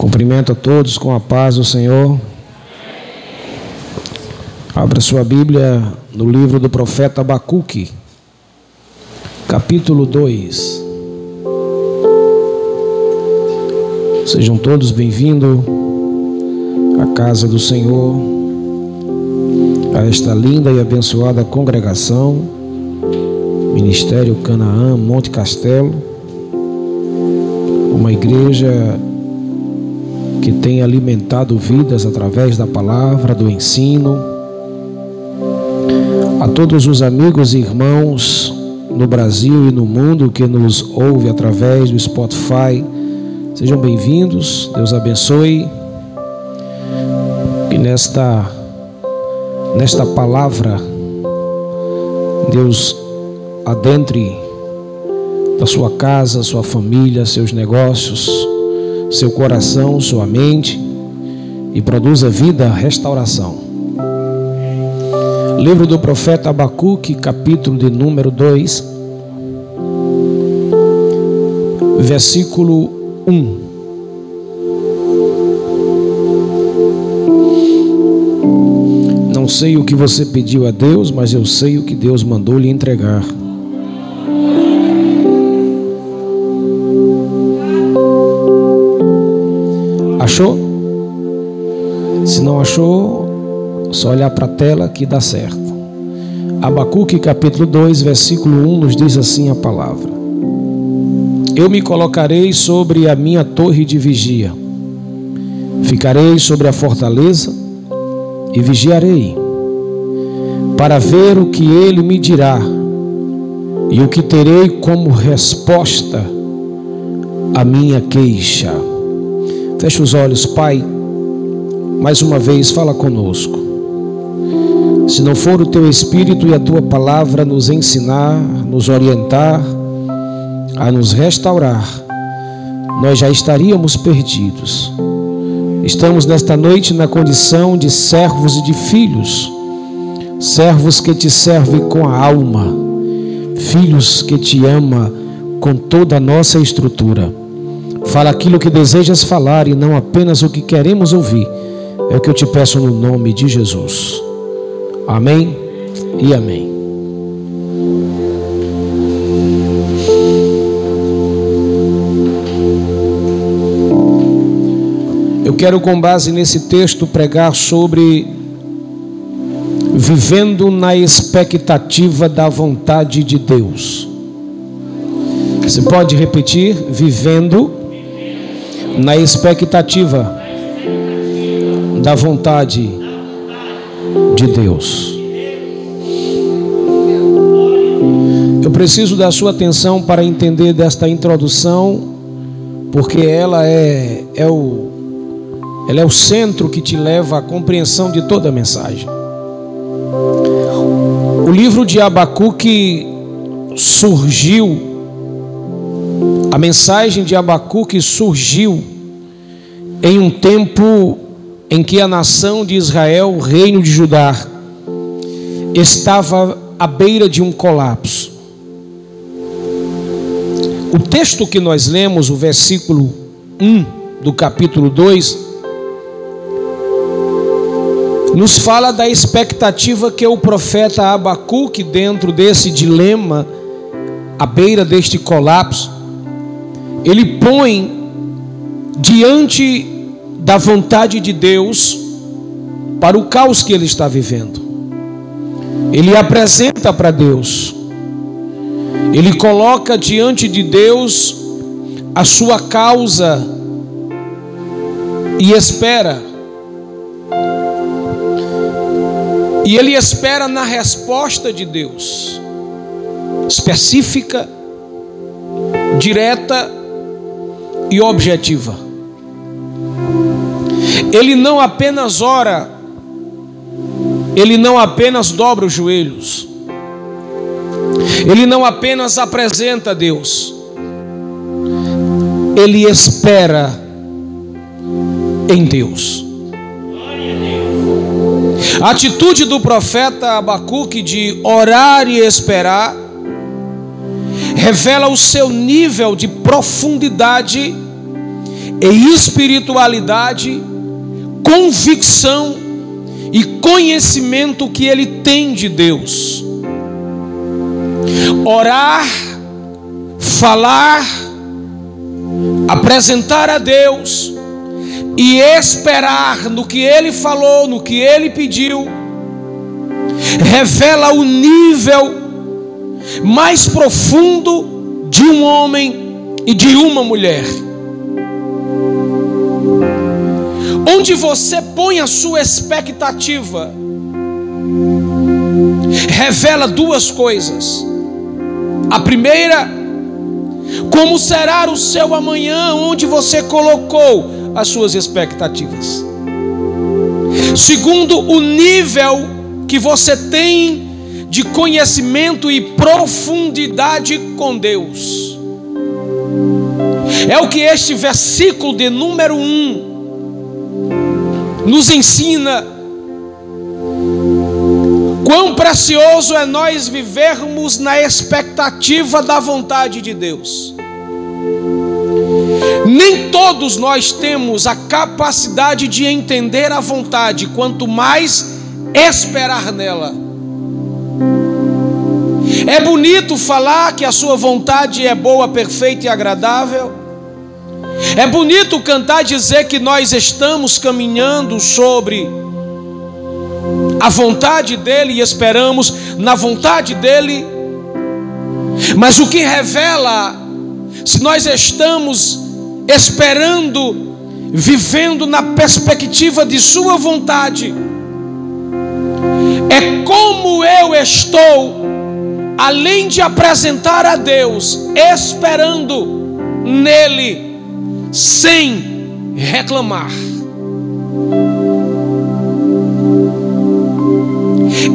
Cumprimento a todos com a paz do Senhor. Abra sua Bíblia no livro do profeta Abacuque, capítulo 2. Sejam todos bem-vindos à casa do Senhor, a esta linda e abençoada congregação, Ministério Canaã, Monte Castelo, uma igreja que tem alimentado vidas através da palavra, do ensino. A todos os amigos e irmãos no Brasil e no mundo que nos ouve através do Spotify, sejam bem-vindos. Deus abençoe. E nesta nesta palavra Deus adentre da sua casa, sua família, seus negócios, seu coração, sua mente e produza vida, restauração. Livro do profeta Abacuque, capítulo de número 2, versículo 1. Não sei o que você pediu a Deus, mas eu sei o que Deus mandou lhe entregar. Achou? Se não achou, só olhar para a tela que dá certo. Abacuque capítulo 2, versículo 1 nos diz assim a palavra: Eu me colocarei sobre a minha torre de vigia, ficarei sobre a fortaleza e vigiarei, para ver o que ele me dirá e o que terei como resposta à minha queixa. Feche os olhos, Pai. Mais uma vez, fala conosco. Se não for o teu Espírito e a tua palavra nos ensinar, nos orientar, a nos restaurar, nós já estaríamos perdidos. Estamos nesta noite na condição de servos e de filhos, servos que te servem com a alma, filhos que te ama com toda a nossa estrutura. Fala aquilo que desejas falar e não apenas o que queremos ouvir. É o que eu te peço no nome de Jesus. Amém e amém. Eu quero, com base nesse texto, pregar sobre vivendo na expectativa da vontade de Deus. Você pode repetir? Vivendo na expectativa da vontade de Deus. Eu preciso da sua atenção para entender desta introdução, porque ela é, é, o, ela é o centro que te leva à compreensão de toda a mensagem. O livro de Abacuque surgiu a mensagem de Abacuque surgiu em um tempo em que a nação de Israel, o reino de Judá, estava à beira de um colapso. O texto que nós lemos, o versículo 1 do capítulo 2, nos fala da expectativa que o profeta Abacuque, dentro desse dilema, à beira deste colapso, ele põe diante da vontade de Deus para o caos que ele está vivendo. Ele apresenta para Deus. Ele coloca diante de Deus a sua causa e espera. E ele espera na resposta de Deus, específica, direta e objetiva. Ele não apenas ora, ele não apenas dobra os joelhos, ele não apenas apresenta a Deus, ele espera em Deus. A atitude do profeta Abacuque de orar e esperar revela o seu nível de profundidade e espiritualidade, convicção e conhecimento que ele tem de Deus. Orar, falar, apresentar a Deus e esperar no que ele falou, no que ele pediu, revela o nível mais profundo de um homem e de uma mulher. Onde você põe a sua expectativa, revela duas coisas. A primeira, como será o seu amanhã, onde você colocou as suas expectativas. Segundo, o nível que você tem de conhecimento e profundidade com Deus. É o que este versículo de número 1 nos ensina quão precioso é nós vivermos na expectativa da vontade de Deus. Nem todos nós temos a capacidade de entender a vontade, quanto mais esperar nela. É bonito falar que a sua vontade é boa, perfeita e agradável. É bonito cantar dizer que nós estamos caminhando sobre a vontade dEle e esperamos na vontade dEle. Mas o que revela se nós estamos esperando, vivendo na perspectiva de Sua vontade, é como eu estou, além de apresentar a Deus, esperando nele sem reclamar.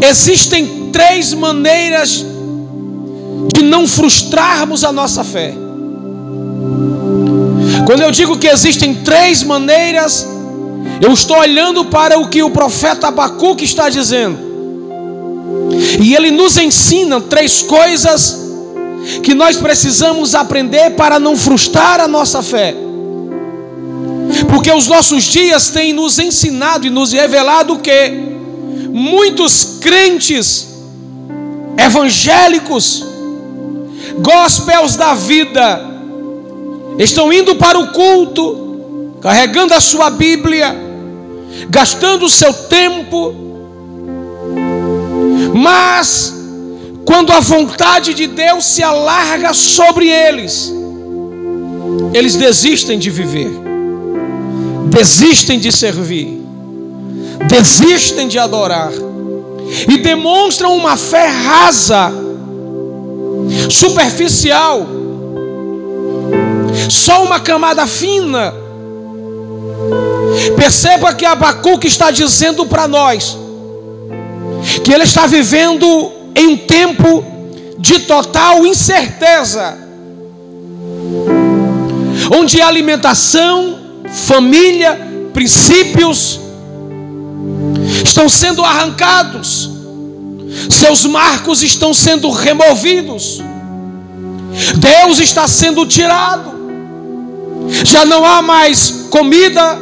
Existem três maneiras de não frustrarmos a nossa fé. Quando eu digo que existem três maneiras, eu estou olhando para o que o profeta Abacuque está dizendo. E ele nos ensina três coisas que nós precisamos aprender para não frustrar a nossa fé. Porque os nossos dias têm nos ensinado e nos revelado que muitos crentes evangélicos, gospels da vida, estão indo para o culto, carregando a sua Bíblia, gastando o seu tempo, mas quando a vontade de Deus se alarga sobre eles, eles desistem de viver desistem de servir, desistem de adorar e demonstram uma fé rasa, superficial, só uma camada fina. Perceba que Abacuque está dizendo para nós que ele está vivendo em um tempo de total incerteza, onde alimentação família, princípios estão sendo arrancados, seus marcos estão sendo removidos, Deus está sendo tirado, já não há mais comida,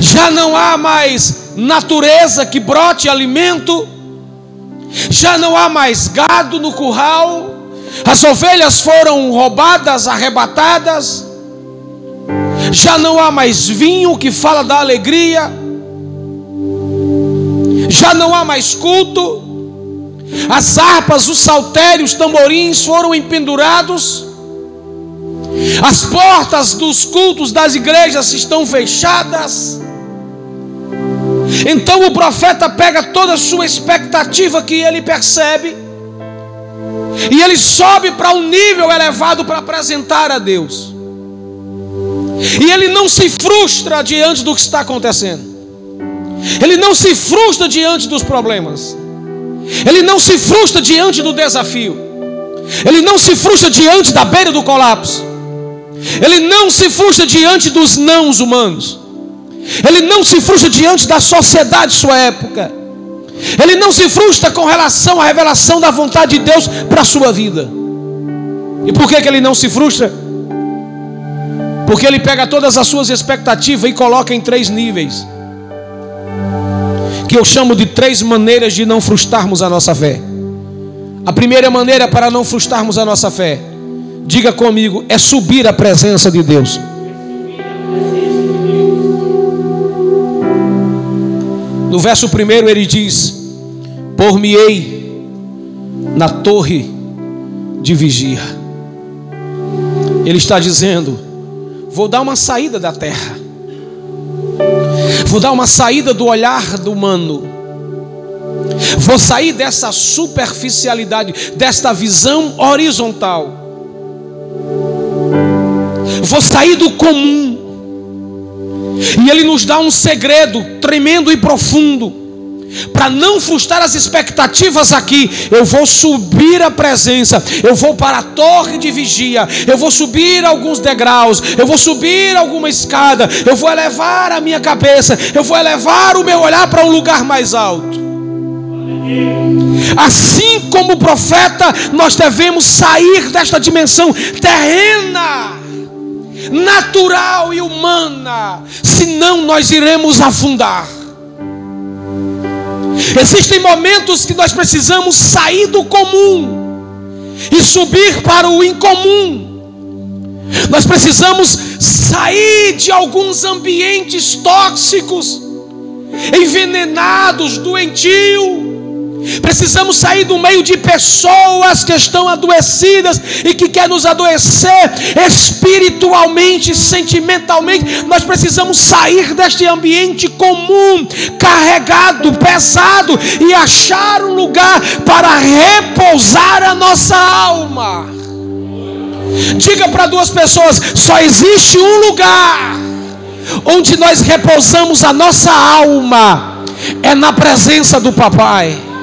já não há mais natureza que brote alimento, já não há mais gado no curral, as ovelhas foram roubadas, arrebatadas, já não há mais vinho que fala da alegria, já não há mais culto, as harpas, os saltérios, os tamborins foram empendurados, as portas dos cultos das igrejas estão fechadas. Então o profeta pega toda a sua expectativa que ele percebe, e ele sobe para um nível elevado para apresentar a Deus. E ele não se frustra diante do que está acontecendo. Ele não se frustra diante dos problemas. Ele não se frustra diante do desafio. Ele não se frustra diante da beira do colapso. Ele não se frustra diante dos nãos humanos. Ele não se frustra diante da sociedade de sua época. Ele não se frustra com relação à revelação da vontade de Deus para a sua vida. E por que, que ele não se frustra? Porque ele pega todas as suas expectativas e coloca em três níveis. Que eu chamo de três maneiras de não frustrarmos a nossa fé. A primeira maneira para não frustrarmos a nossa fé, diga comigo, é subir à presença de Deus. No verso primeiro ele diz: Por-me-ei na torre de vigia. Ele está dizendo: Vou dar uma saída da terra, vou dar uma saída do olhar do humano, vou sair dessa superficialidade, desta visão horizontal, vou sair do comum. E ele nos dá um segredo tremendo e profundo para não frustrar as expectativas aqui, eu vou subir a presença, eu vou para a torre de vigia, eu vou subir alguns degraus, eu vou subir alguma escada, eu vou elevar a minha cabeça, eu vou elevar o meu olhar para um lugar mais alto. Assim como o profeta, nós devemos sair desta dimensão terrena, natural e humana, senão nós iremos afundar. Existem momentos que nós precisamos sair do comum e subir para o incomum. Nós precisamos sair de alguns ambientes tóxicos, envenenados, doentios Precisamos sair do meio de pessoas que estão adoecidas e que querem nos adoecer espiritualmente, sentimentalmente. Nós precisamos sair deste ambiente comum, carregado, pesado e achar um lugar para repousar a nossa alma. Diga para duas pessoas: só existe um lugar onde nós repousamos a nossa alma, é na presença do Papai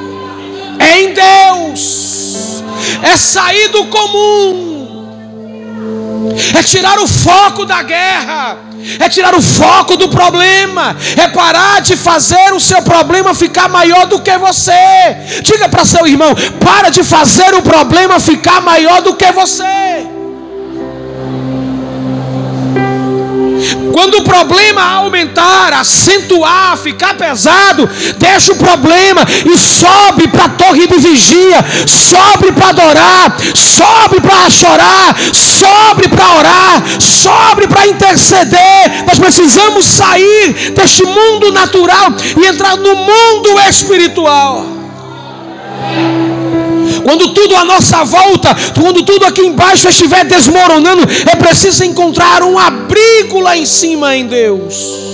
é em Deus, é sair do comum, é tirar o foco da guerra, é tirar o foco do problema, é parar de fazer o seu problema ficar maior do que você. Diga para seu irmão: para de fazer o problema ficar maior do que você. Quando o problema aumentar, acentuar, ficar pesado, deixa o problema e sobe para a torre de vigia, sobe para adorar, sobe para chorar, sobe para orar, sobe para interceder. Nós precisamos sair deste mundo natural e entrar no mundo espiritual. Tudo à nossa volta, quando tudo aqui embaixo estiver desmoronando, é preciso encontrar um abrigo lá em cima em Deus.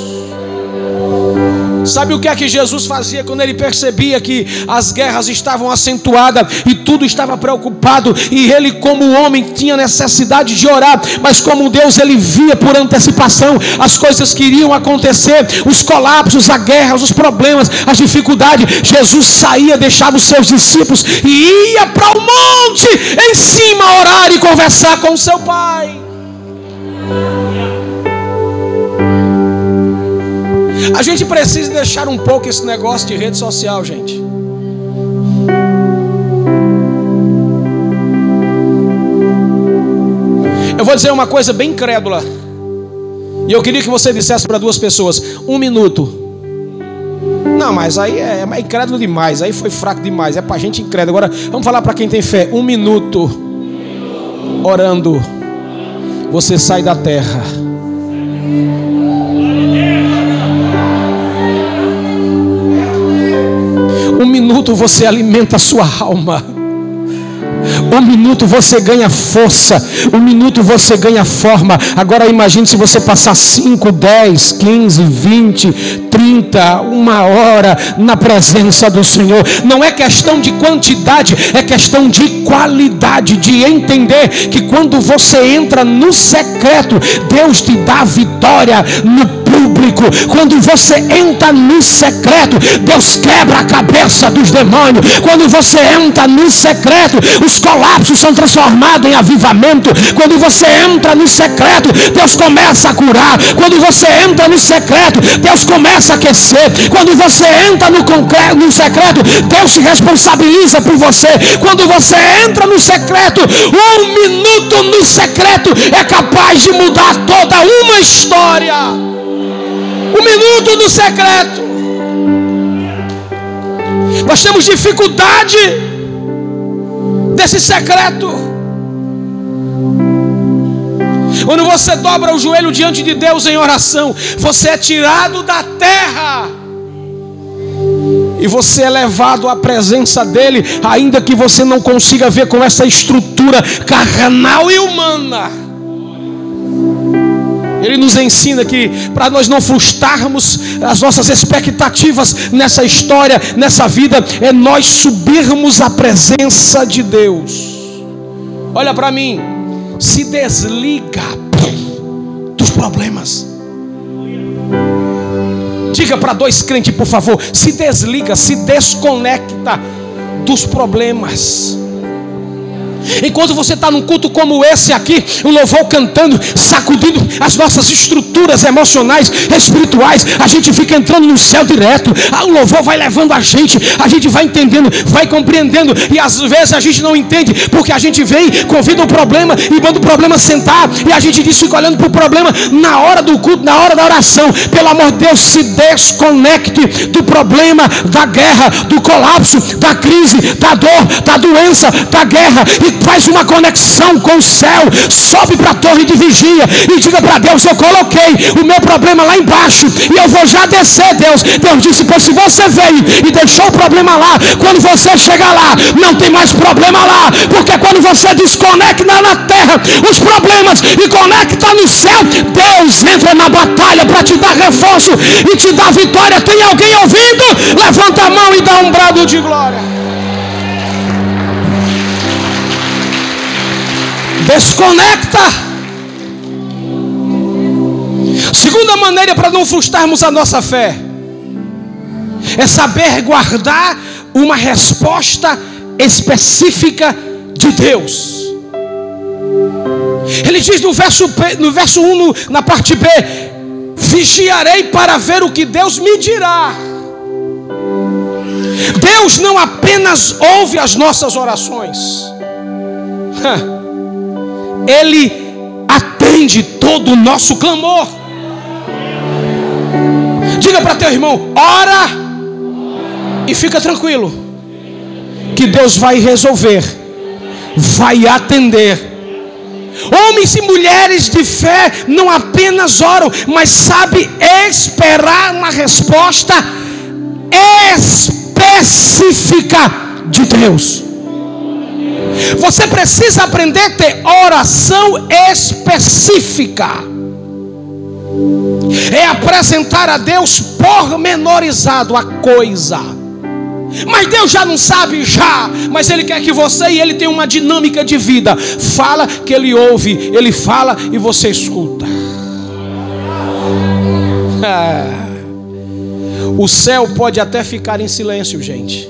Sabe o que é que Jesus fazia quando ele percebia que as guerras estavam acentuadas e tudo estava preocupado e ele como homem tinha necessidade de orar, mas como Deus ele via por antecipação as coisas que iriam acontecer, os colapsos, a guerra, os problemas, as dificuldades. Jesus saía, deixava os seus discípulos e ia para o monte em cima orar e conversar com seu pai. A gente precisa deixar um pouco esse negócio de rede social, gente. Eu vou dizer uma coisa bem crédula. E eu queria que você dissesse para duas pessoas: um minuto. Não, mas aí é, é incrédulo demais. Aí foi fraco demais. É para gente incrédulo. Agora vamos falar para quem tem fé: um minuto. Orando. Você sai da terra. Minuto você alimenta a sua alma. Um minuto você ganha força, um minuto você ganha forma. Agora imagine se você passar 5, 10, 15, 20, 30, uma hora na presença do Senhor. Não é questão de quantidade, é questão de qualidade, de entender que quando você entra no secreto, Deus te dá vitória no público. Quando você entra no secreto, Deus quebra a cabeça dos demônios. Quando você entra no secreto, os colapsos são transformados em avivamento. Quando você entra no secreto, Deus começa a curar. Quando você entra no secreto, Deus começa a aquecer. Quando você entra no, concreto, no secreto, Deus se responsabiliza por você. Quando você entra no secreto, um minuto no secreto é capaz de mudar toda uma história. Um minuto no secreto. Nós temos dificuldade desse secreto. Quando você dobra o joelho diante de Deus em oração, você é tirado da terra e você é levado à presença dele, ainda que você não consiga ver com essa estrutura carnal e humana. Ele nos ensina que para nós não frustrarmos as nossas expectativas nessa história, nessa vida, é nós subirmos à presença de Deus. Olha para mim, se desliga dos problemas. Diga para dois crentes, por favor, se desliga, se desconecta dos problemas. Enquanto você está num culto como esse aqui, o louvor cantando, sacudindo as nossas estruturas emocionais, espirituais, a gente fica entrando no céu direto. Ah, o louvor vai levando a gente, a gente vai entendendo, vai compreendendo, e às vezes a gente não entende, porque a gente vem, convida o problema e manda o problema sentar, e a gente diz, fica olhando para o problema na hora do culto, na hora da oração. Pelo amor de Deus, se desconecte do problema, da guerra, do colapso, da crise, da dor, da doença, da guerra e faz uma conexão com o céu, sobe para a torre de vigia e diga para Deus: Eu coloquei o meu problema lá embaixo e eu vou já descer, Deus. Deus disse: Pois se você veio e deixou o problema lá, quando você chegar lá, não tem mais problema lá, porque quando você desconecta na terra os problemas e conecta no céu, Deus entra na batalha para te dar reforço e te dar vitória. Tem alguém ouvindo? Levanta a mão e dá um brado de glória. Desconecta. Segunda maneira para não frustrarmos a nossa fé é saber guardar uma resposta específica de Deus. Ele diz no verso, no verso 1, no, na parte B: Vigiarei para ver o que Deus me dirá. Deus não apenas ouve as nossas orações. Ele atende todo o nosso clamor. Diga para teu irmão: ora e fica tranquilo, que Deus vai resolver, vai atender. Homens e mulheres de fé não apenas oram, mas sabe esperar uma resposta específica de Deus. Você precisa aprender a ter oração específica. É apresentar a Deus pormenorizado a coisa. Mas Deus já não sabe, já. Mas Ele quer que você e Ele tenha uma dinâmica de vida. Fala que Ele ouve, Ele fala e você escuta. É. O céu pode até ficar em silêncio, gente.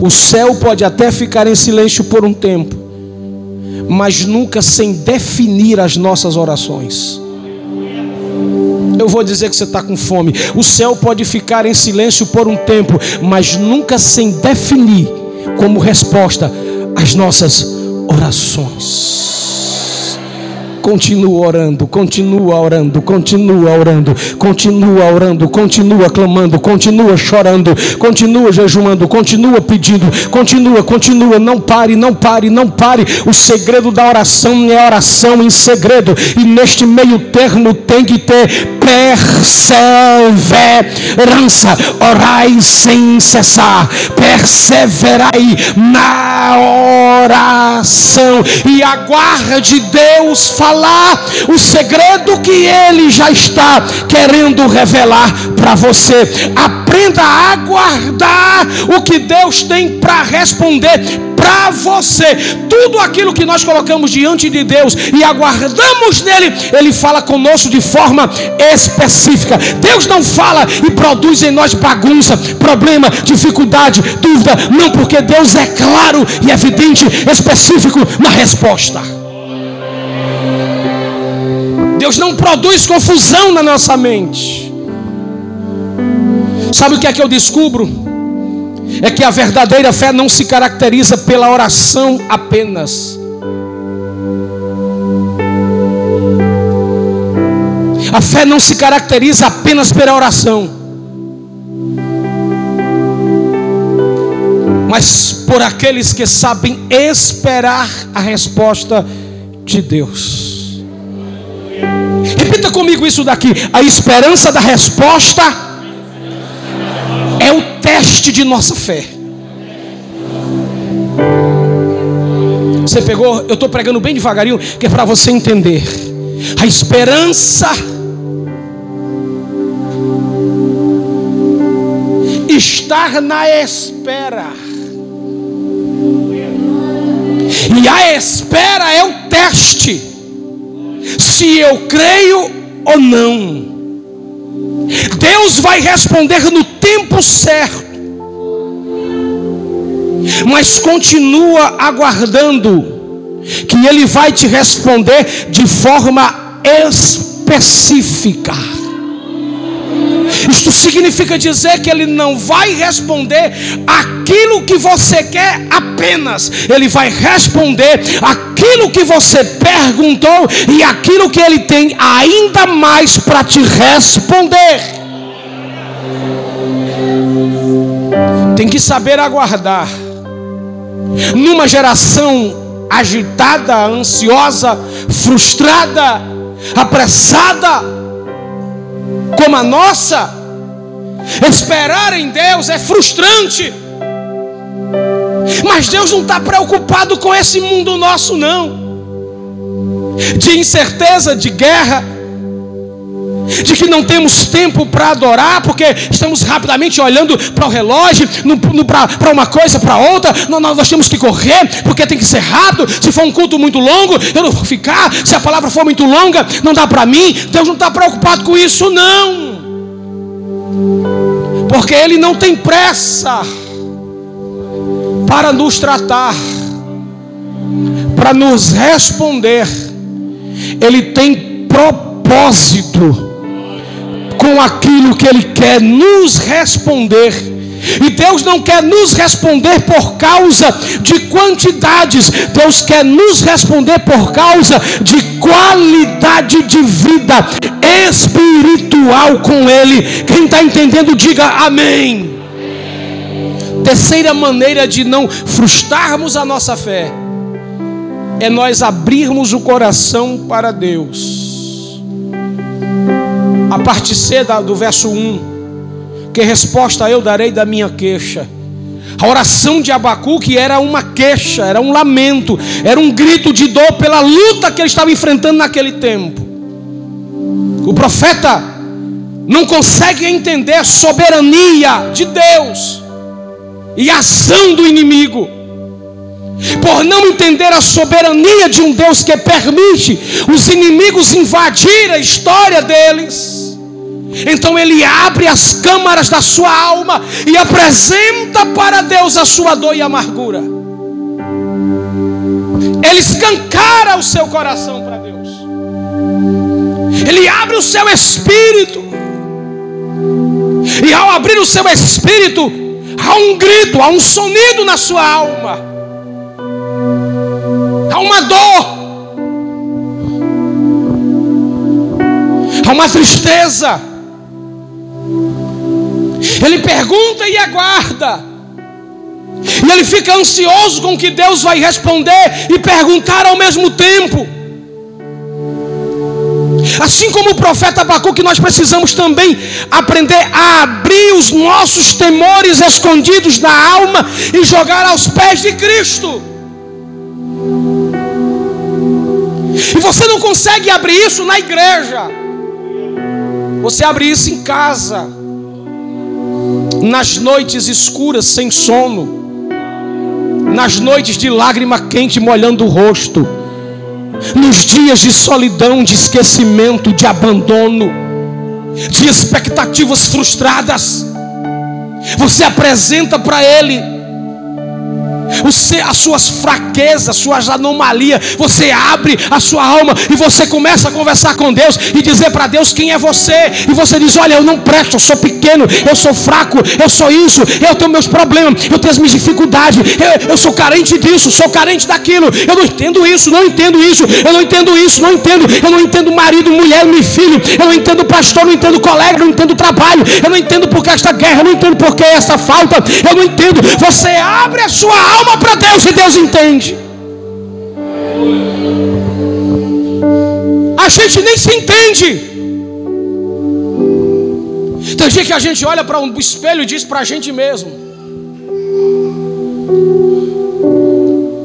O céu pode até ficar em silêncio por um tempo, mas nunca sem definir as nossas orações. Eu vou dizer que você está com fome. O céu pode ficar em silêncio por um tempo, mas nunca sem definir como resposta as nossas orações. Continua orando, continua orando, continua orando, continua orando, continua clamando, continua chorando, continua jejuando, continua pedindo, continua, continua, não pare, não pare, não pare. O segredo da oração é oração em segredo, e neste meio termo tem que ter perseverança. Orai sem cessar, perseverai na oração e aguarde Deus falar falar o segredo que Ele já está querendo revelar para você. Aprenda a aguardar o que Deus tem para responder para você. Tudo aquilo que nós colocamos diante de Deus e aguardamos nele, ele fala conosco de forma específica. Deus não fala e produz em nós bagunça, problema, dificuldade, dúvida, não, porque Deus é claro e evidente, específico na resposta. Deus não produz confusão na nossa mente. Sabe o que é que eu descubro? É que a verdadeira fé não se caracteriza pela oração apenas. A fé não se caracteriza apenas pela oração, mas por aqueles que sabem esperar a resposta de Deus. Comigo isso daqui. A esperança da resposta é o teste de nossa fé. Você pegou? Eu estou pregando bem devagarinho, que é para você entender. A esperança estar na espera. E a espera é o teste se eu creio ou não. Deus vai responder no tempo certo, mas continua aguardando que Ele vai te responder de forma específica. Isto significa dizer que ele não vai responder aquilo que você quer apenas, ele vai responder aquilo que você perguntou e aquilo que ele tem ainda mais para te responder. Tem que saber aguardar. Numa geração agitada, ansiosa, frustrada, apressada, como a nossa, esperar em Deus é frustrante. Mas Deus não está preocupado com esse mundo nosso, não. De incerteza, de guerra, de que não temos tempo para adorar, porque estamos rapidamente olhando para o relógio, para uma coisa, para outra. Nós, nós temos que correr, porque tem que ser rápido. Se for um culto muito longo, eu não vou ficar. Se a palavra for muito longa, não dá para mim. Deus não está preocupado com isso, não. Porque Ele não tem pressa para nos tratar, para nos responder. Ele tem propósito com aquilo que Ele quer nos responder. E Deus não quer nos responder por causa de quantidades, Deus quer nos responder por causa de qualidade de vida espiritual com Ele. Quem está entendendo, diga amém. Terceira maneira de não frustrarmos a nossa fé é nós abrirmos o coração para Deus parte C do verso 1. Que resposta eu darei da minha queixa? A oração de Abacuque era uma queixa, era um lamento, era um grito de dor pela luta que ele estava enfrentando naquele tempo. O profeta não consegue entender a soberania de Deus e a ação do inimigo por não entender a soberania de um Deus que permite os inimigos invadir a história deles. Então ele abre as câmaras da sua alma e apresenta para Deus a sua dor e amargura. Ele escancara o seu coração para Deus. Ele abre o seu espírito. E ao abrir o seu espírito, há um grito, há um sonido na sua alma há uma dor, há uma tristeza. Ele pergunta e aguarda. E ele fica ansioso com o que Deus vai responder e perguntar ao mesmo tempo. Assim como o profeta Abacuque, nós precisamos também aprender a abrir os nossos temores escondidos da alma e jogar aos pés de Cristo. E você não consegue abrir isso na igreja. Você abre isso em casa. Nas noites escuras, sem sono. nas noites de lágrima quente molhando o rosto, nos dias de solidão, de esquecimento, de abandono, de expectativas frustradas, você apresenta para Ele as suas fraquezas, as suas anomalias, você abre a sua alma e você começa a conversar com Deus e dizer para Deus quem é você. E você diz: Olha, eu não presto, eu sou pequeno, eu sou fraco, eu sou isso, eu tenho meus problemas, eu tenho as minhas dificuldades, eu, eu sou carente disso, sou carente daquilo, eu não entendo isso, não entendo isso, eu não entendo isso, não entendo, eu não entendo marido, mulher, meu filho, eu não entendo pastor, não entendo colega, não entendo trabalho, eu não entendo por que esta guerra, eu não entendo por que essa falta, eu não entendo. Você abre a sua alma alma para Deus e Deus entende. A gente nem se entende. Tem dia que a gente olha para um espelho e diz para a gente mesmo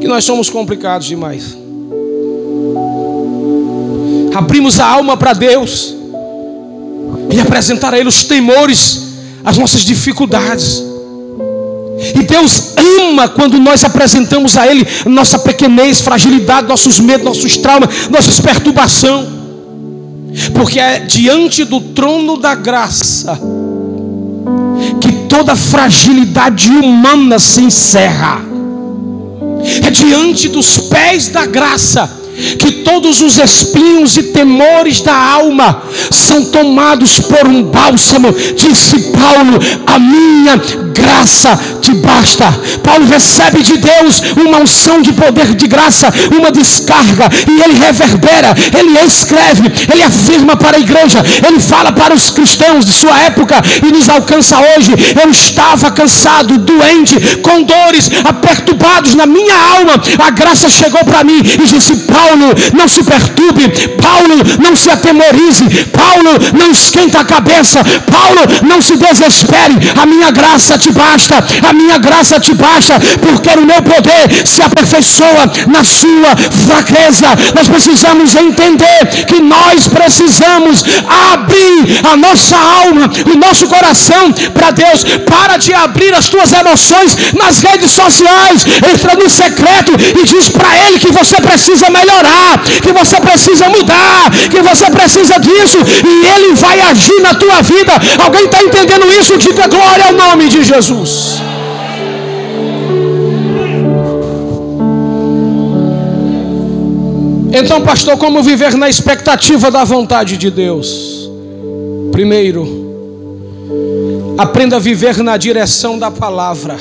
que nós somos complicados demais. Abrimos a alma para Deus e apresentar a Ele os temores, as nossas dificuldades. E Deus ama quando nós apresentamos a Ele nossa pequenez, fragilidade, nossos medos, nossos traumas, nossas perturbações. Porque é diante do trono da graça que toda fragilidade humana se encerra. É diante dos pés da graça que todos os espinhos e temores da alma são tomados por um bálsamo, disse Paulo, a minha graça te basta. Paulo recebe de Deus uma unção de poder de graça, uma descarga, e ele reverbera, ele escreve, ele afirma para a igreja, ele fala para os cristãos de sua época e nos alcança hoje. Eu estava cansado, doente, com dores, aperturbados na minha alma. A graça chegou para mim e disse: Paulo, não se perturbe, Paulo, não se atemorize, Paulo, não esquenta a cabeça, Paulo, não se desespere. A minha graça te basta, a minha graça te basta, porque o meu poder se aperfeiçoa na sua fraqueza. Nós precisamos entender que nós precisamos abrir a nossa alma, o nosso coração para Deus. Para de abrir as tuas emoções nas redes sociais, entra no secreto e diz para Ele que você precisa melhorar, que você precisa mudar, que você precisa disso, e Ele vai agir na tua vida. Alguém está entendendo isso? Diga glória ao nome de Jesus. Então, pastor, como viver na expectativa da vontade de Deus? Primeiro, aprenda a viver na direção da palavra.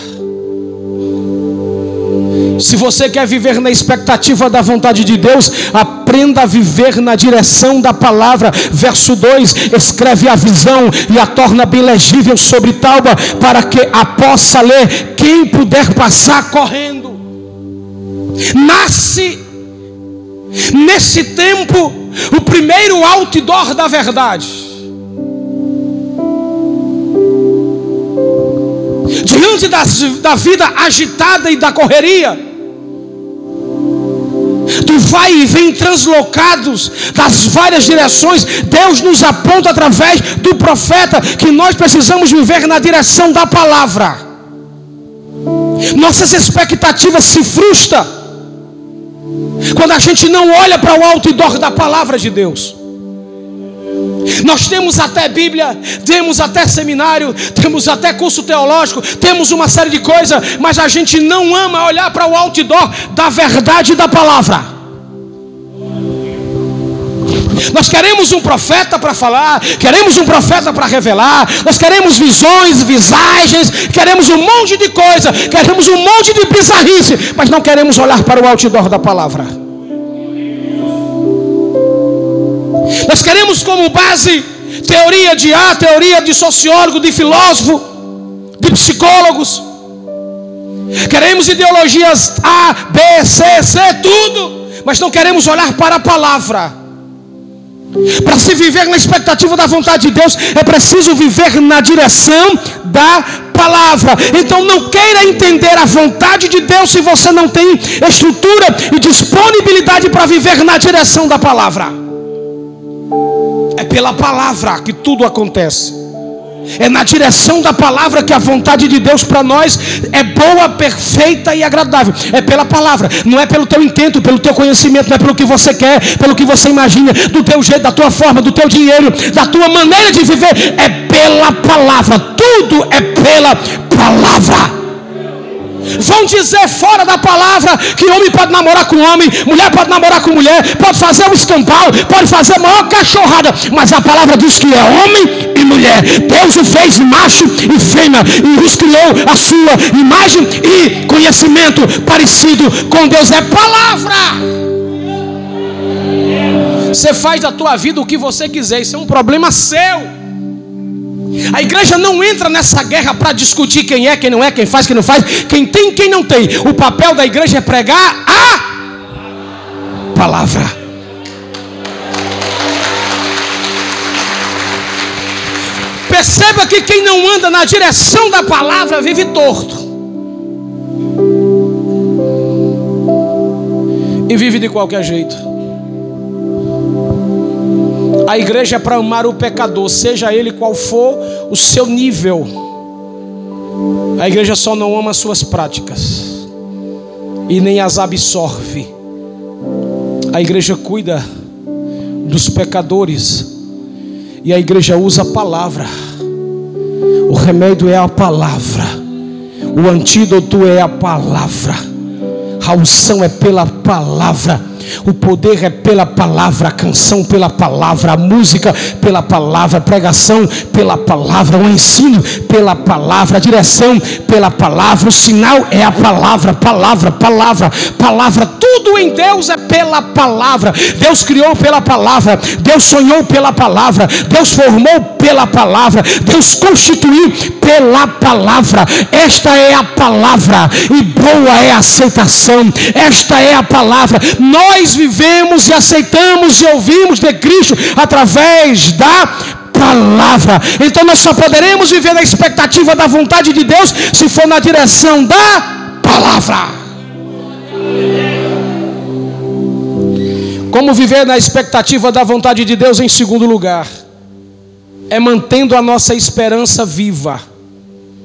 Se você quer viver na expectativa da vontade de Deus, aprenda a viver na direção da palavra. Verso 2: escreve a visão e a torna bem legível sobre talba, para que a possa ler quem puder passar correndo. Nasce nesse tempo o primeiro outdoor da verdade. Diante da vida agitada e da correria, do vai e vem translocados das várias direções, Deus nos aponta através do profeta que nós precisamos viver na direção da palavra. Nossas expectativas se frustram quando a gente não olha para o outdoor da palavra de Deus. Nós temos até Bíblia, temos até seminário, temos até curso teológico, temos uma série de coisas, mas a gente não ama olhar para o outdoor da verdade da palavra. Nós queremos um profeta para falar, queremos um profeta para revelar, nós queremos visões, visagens, queremos um monte de coisa, queremos um monte de bizarrice, mas não queremos olhar para o outdoor da palavra. Nós queremos como base teoria de A, teoria de sociólogo, de filósofo, de psicólogos. Queremos ideologias A, B, C, C, tudo, mas não queremos olhar para a palavra. Para se viver na expectativa da vontade de Deus, é preciso viver na direção da palavra. Então não queira entender a vontade de Deus se você não tem estrutura e disponibilidade para viver na direção da palavra. É pela palavra que tudo acontece. É na direção da palavra que a vontade de Deus para nós é boa, perfeita e agradável. É pela palavra, não é pelo teu intento, pelo teu conhecimento, não é pelo que você quer, pelo que você imagina, do teu jeito, da tua forma, do teu dinheiro, da tua maneira de viver. É pela palavra. Tudo é pela palavra. Vão dizer fora da palavra que homem pode namorar com homem, mulher pode namorar com mulher, pode fazer um escampau, pode fazer a maior cachorrada, mas a palavra diz que é homem e mulher. Deus o fez macho e fêmea e os criou a sua imagem e conhecimento parecido com Deus é palavra. Você faz da tua vida o que você quiser, isso é um problema seu. A igreja não entra nessa guerra para discutir quem é, quem não é, quem faz, quem não faz, quem tem, quem não tem. O papel da igreja é pregar a palavra. Perceba que quem não anda na direção da palavra vive torto. E vive de qualquer jeito. A igreja é para amar o pecador, seja ele qual for o seu nível. A igreja só não ama suas práticas e nem as absorve. A igreja cuida dos pecadores e a igreja usa a palavra. O remédio é a palavra, o antídoto é a palavra, a unção é pela palavra. O poder é pela palavra, a canção pela palavra, a música pela palavra, a pregação pela palavra, o ensino pela palavra, a direção pela palavra, o sinal é a palavra, palavra, palavra, palavra. Tudo em Deus é pela palavra. Deus criou pela palavra, Deus sonhou pela palavra, Deus formou pela palavra, Deus constituiu pela palavra. Esta é a palavra e boa é a aceitação. Esta é a palavra. Nós vivemos e aceitamos e ouvimos de Cristo através da palavra. Então nós só poderemos viver na expectativa da vontade de Deus se for na direção da palavra. Como viver na expectativa da vontade de Deus em segundo lugar? É mantendo a nossa esperança viva.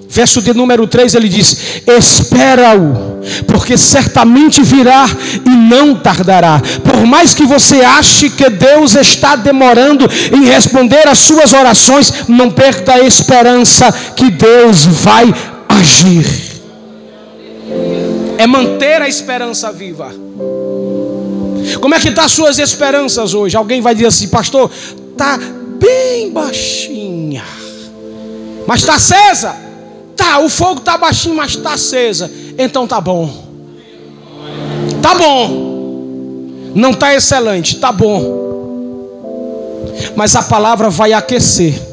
Verso de número 3 ele diz: Espera-o, porque certamente virá e não tardará. Por mais que você ache que Deus está demorando em responder às suas orações, não perca a esperança que Deus vai agir. É manter a esperança viva. Como é que tá as suas esperanças hoje? Alguém vai dizer assim, pastor, está bem baixinha, mas está acesa. Tá, o fogo está baixinho, mas está acesa. Então tá bom. Tá bom. Não está excelente, tá bom. Mas a palavra vai aquecer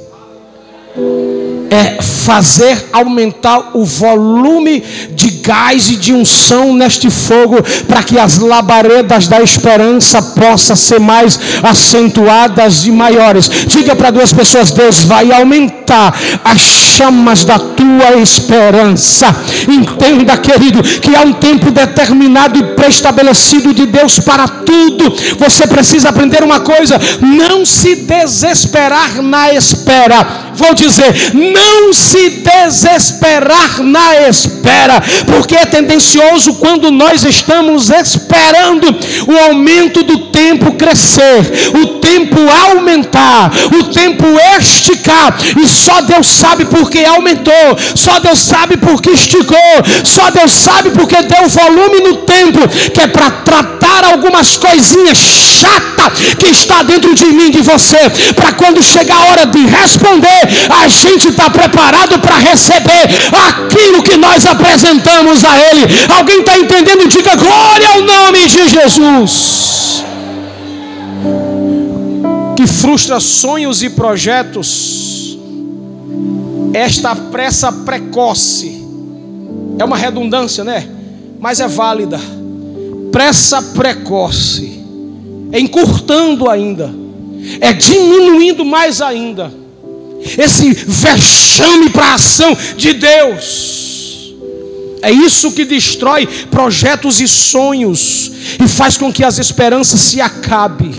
é fazer aumentar o volume de gás e de unção neste fogo, para que as labaredas da esperança possam ser mais acentuadas e maiores. Diga para duas pessoas: Deus vai aumentar as chamas da tua esperança. Entenda, querido, que há um tempo determinado e preestabelecido de Deus para tudo. Você precisa aprender uma coisa: não se desesperar na espera vou dizer, não se desesperar na espera, porque é tendencioso quando nós estamos esperando o aumento do tempo crescer, o tempo aumentar, o tempo esticar, e só Deus sabe porque aumentou, só Deus sabe porque esticou, só Deus sabe porque deu volume no tempo, que é para tratar algumas coisinhas chatas que está dentro de mim, de você, para quando chegar a hora de responder, a gente está preparado para receber aquilo que nós apresentamos a Ele. Alguém está entendendo? Diga glória ao nome de Jesus. Que frustra sonhos e projetos, esta pressa precoce, é uma redundância, né? Mas é válida. Pressa precoce, é encurtando ainda, é diminuindo mais ainda esse vexame para a ação de Deus. É isso que destrói projetos e sonhos e faz com que as esperanças se acabe.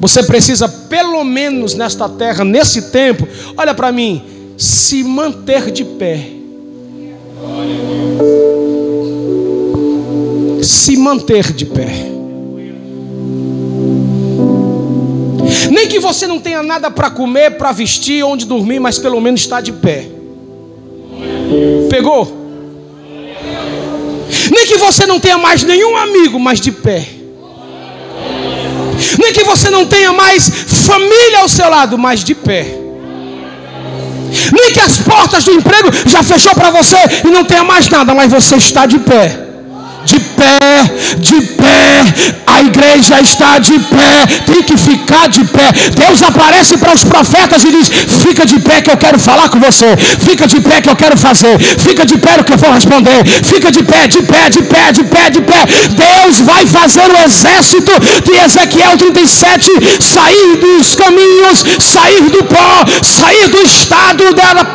Você precisa, pelo menos nesta terra, nesse tempo, olha para mim, se manter de pé. Se manter de pé. Nem que você não tenha nada para comer, para vestir, onde dormir, mas pelo menos está de pé. Pegou? Nem que você não tenha mais nenhum amigo, mas de pé. Nem que você não tenha mais família ao seu lado, mas de pé. Nem que as portas do emprego já fechou para você e não tenha mais nada, mas você está de pé de pé, de pé. A igreja está de pé, tem que ficar de pé. Deus aparece para os profetas e diz: Fica de pé que eu quero falar com você. Fica de pé que eu quero fazer. Fica de pé que eu vou responder. Fica de pé, de pé, de pé, de pé, de pé. Deus vai fazer o exército de Ezequiel 37 sair dos caminhos, sair do pó, sair do estado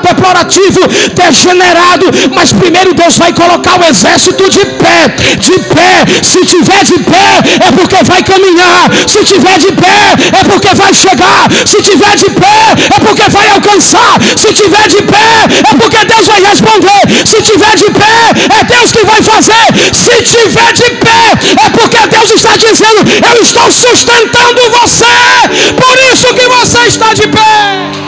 deplorativo, degenerado. Mas primeiro Deus vai colocar o exército de pé de pé. Se tiver de pé, é porque vai caminhar. Se tiver de pé, é porque vai chegar. Se tiver de pé, é porque vai alcançar. Se tiver de pé, é porque Deus vai responder. Se tiver de pé, é Deus que vai fazer. Se tiver de pé, é porque Deus está dizendo: Eu estou sustentando você. Por isso que você está de pé.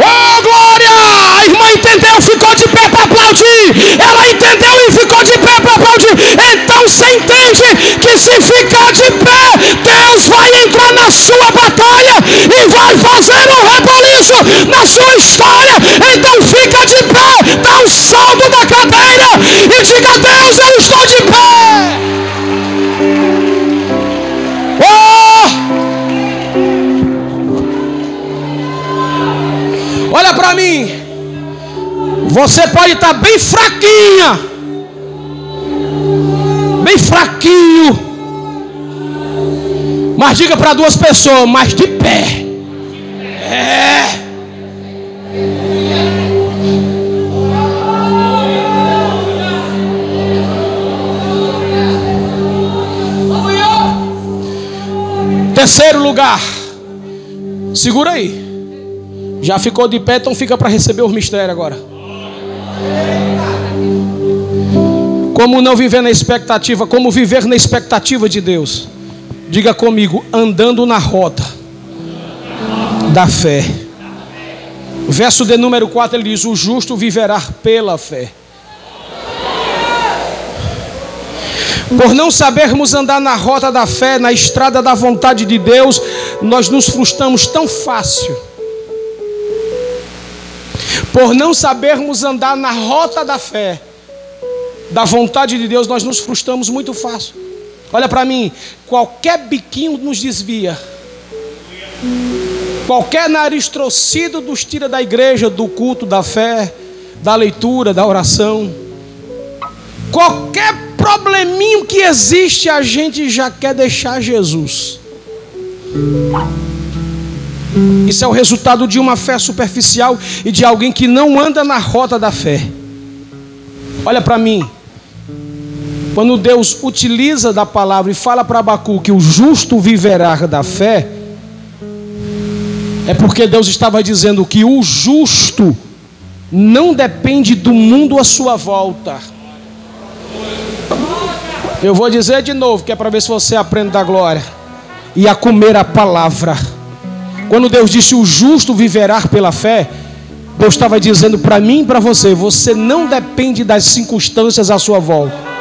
Oh, glória! A irmã entendeu, Você pode estar bem fraquinha, bem fraquinho, mas diga para duas pessoas, mas de pé. É. Terceiro lugar. Segura aí. Já ficou de pé, então fica para receber o mistério agora. Como não viver na expectativa, como viver na expectativa de Deus. Diga comigo, andando na rota da fé. Verso de número 4 ele diz: O justo viverá pela fé. Por não sabermos andar na rota da fé, na estrada da vontade de Deus, nós nos frustramos tão fácil por não sabermos andar na rota da fé, da vontade de Deus, nós nos frustramos muito fácil. Olha para mim, qualquer biquinho nos desvia. Qualquer nariz trocido nos tira da igreja, do culto, da fé, da leitura, da oração. Qualquer probleminho que existe, a gente já quer deixar Jesus. Isso é o resultado de uma fé superficial e de alguém que não anda na rota da fé. Olha para mim. Quando Deus utiliza da palavra e fala para Abacu que o justo viverá da fé, é porque Deus estava dizendo que o justo não depende do mundo à sua volta. Eu vou dizer de novo, que é para ver se você aprende da glória. E a comer a palavra. Quando Deus disse o justo viverá pela fé, Deus estava dizendo para mim e para você: você não depende das circunstâncias à sua volta.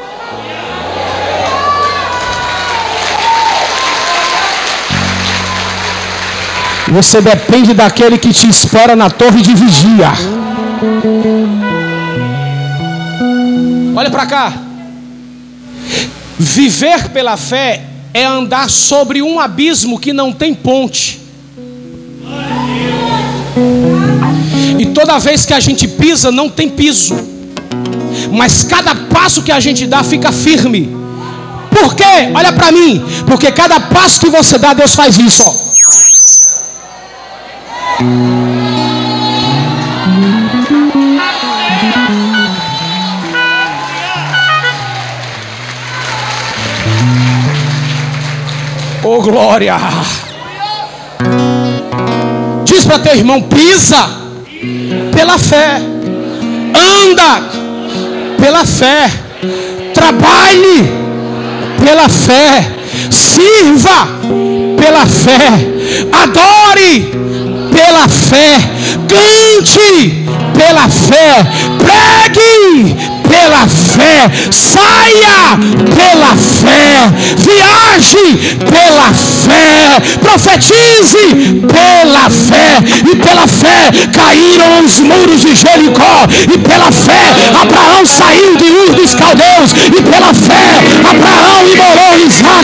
Você depende daquele que te espera na torre de vigia. Olha para cá. Viver pela fé é andar sobre um abismo que não tem ponte. E toda vez que a gente pisa, não tem piso. Mas cada passo que a gente dá fica firme. Por quê? Olha para mim. Porque cada passo que você dá, Deus faz isso. Ó. Oh glória! Diz para teu irmão: pisa pela fé, anda pela fé, trabalhe pela fé, sirva pela fé, adore pela fé, cante pela fé, pregue pela fé, saia pela fé, viaje pela fé, profetize pela fé, e pela fé caíram os muros de Jericó, e pela fé Abraão saiu de Ur dos Caldeus, e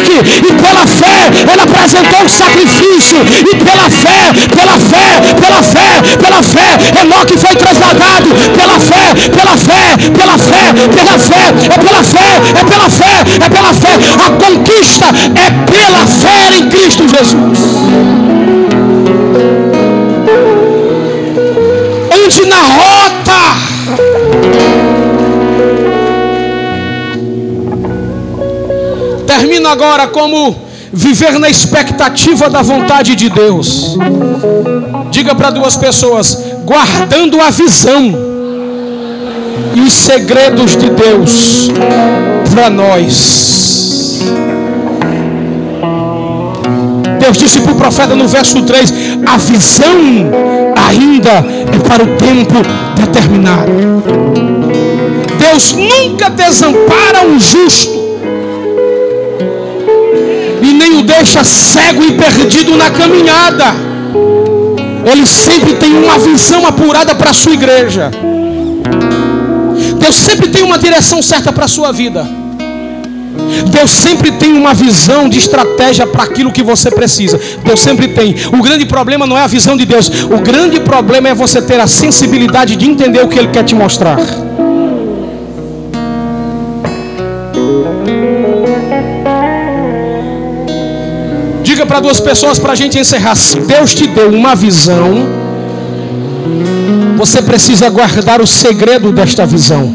Isaac, e pela fé ele apresentou o sacrifício, e pela fé, pela fé, pela fé, pela fé, Enoque foi trasladado, pela fé, pela fé, pela fé, pela fé, é pela fé, é pela fé, é pela fé. A conquista é pela fé em Cristo Jesus. Termino agora como viver na expectativa da vontade de Deus. Diga para duas pessoas, guardando a visão e os segredos de Deus para nós. Deus disse para o profeta no verso 3: a visão ainda é para o tempo determinado. Deus nunca desampara um justo deixa cego e perdido na caminhada. Ele sempre tem uma visão apurada para a sua igreja. Deus sempre tem uma direção certa para a sua vida. Deus sempre tem uma visão de estratégia para aquilo que você precisa. Deus sempre tem. O grande problema não é a visão de Deus. O grande problema é você ter a sensibilidade de entender o que Ele quer te mostrar. Diga para duas pessoas para a gente encerrar. Se Deus te deu uma visão você precisa guardar o segredo desta visão.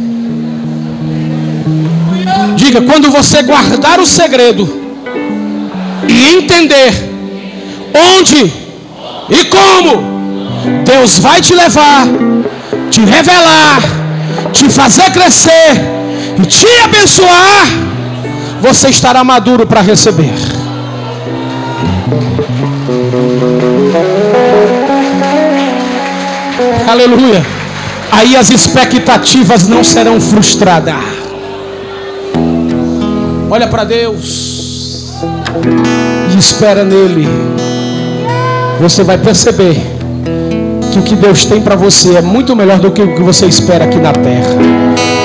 Diga, quando você guardar o segredo e entender onde e como Deus vai te levar, te revelar, te fazer crescer e te abençoar, você estará maduro para receber. Aleluia. Aí as expectativas não serão frustradas. Olha para Deus e espera nele. Você vai perceber que o que Deus tem para você é muito melhor do que o que você espera aqui na terra.